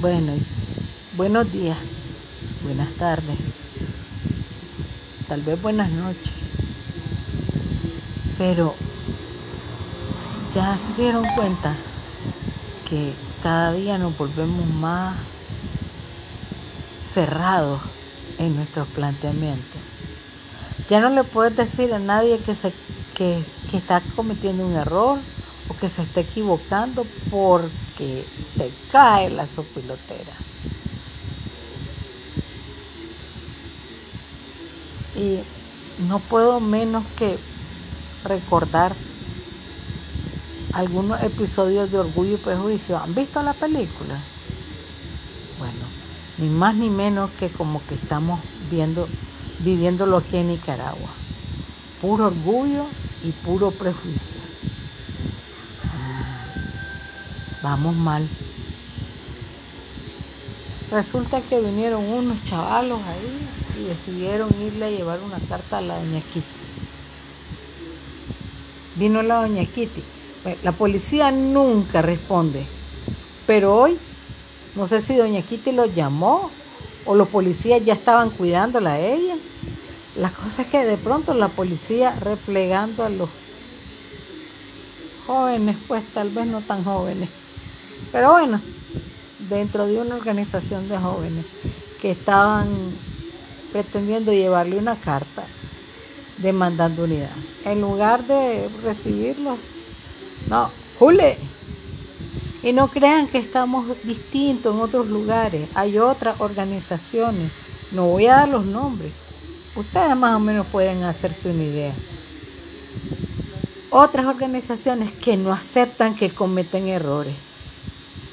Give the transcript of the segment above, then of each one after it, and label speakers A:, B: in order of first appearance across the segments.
A: Bueno, buenos días, buenas tardes, tal vez buenas noches, pero ya se dieron cuenta que cada día nos volvemos más cerrados en nuestros planteamientos. Ya no le puedes decir a nadie que, se, que, que está cometiendo un error o que se está equivocando porque te cae la sopilotera. Y no puedo menos que recordar algunos episodios de Orgullo y Prejuicio. ¿Han visto la película? Bueno, ni más ni menos que como que estamos viendo, viviéndolo aquí en Nicaragua. Puro orgullo y puro prejuicio. Vamos mal. Resulta que vinieron unos chavalos ahí y decidieron irle a llevar una carta a la doña Kitty. Vino la doña Kitty. La policía nunca responde. Pero hoy, no sé si doña Kitty lo llamó o los policías ya estaban cuidándola a ella. La cosa es que de pronto la policía replegando a los jóvenes, pues tal vez no tan jóvenes, pero bueno, dentro de una organización de jóvenes que estaban pretendiendo llevarle una carta demandando unidad. En lugar de recibirlo, no, jule. Y no crean que estamos distintos en otros lugares. Hay otras organizaciones. No voy a dar los nombres. Ustedes más o menos pueden hacerse una idea. Otras organizaciones que no aceptan que cometen errores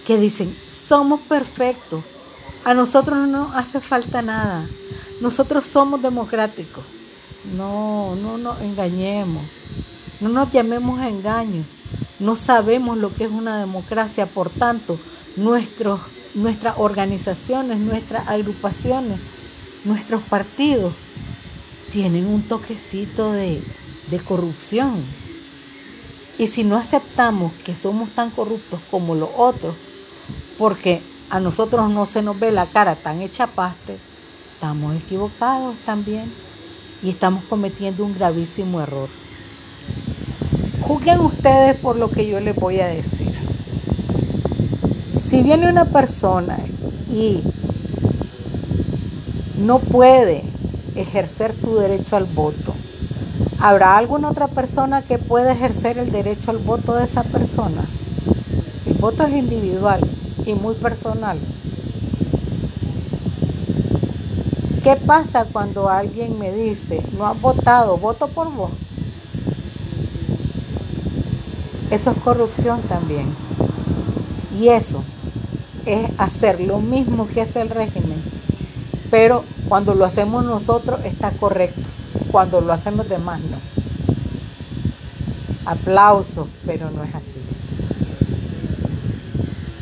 A: que dicen, somos perfectos, a nosotros no nos hace falta nada, nosotros somos democráticos. No, no nos engañemos, no nos llamemos a engaño, no sabemos lo que es una democracia, por tanto, nuestros, nuestras organizaciones, nuestras agrupaciones, nuestros partidos tienen un toquecito de, de corrupción. Y si no aceptamos que somos tan corruptos como los otros, porque a nosotros no se nos ve la cara tan hecha paste, estamos equivocados también y estamos cometiendo un gravísimo error. Juzguen ustedes por lo que yo les voy a decir. Si viene una persona y no puede ejercer su derecho al voto, ¿habrá alguna otra persona que pueda ejercer el derecho al voto de esa persona? El voto es individual y muy personal. ¿Qué pasa cuando alguien me dice, no has votado, voto por vos? Eso es corrupción también. Y eso es hacer lo mismo que hace el régimen. Pero cuando lo hacemos nosotros está correcto. Cuando lo hacen los demás no. Aplauso, pero no es así.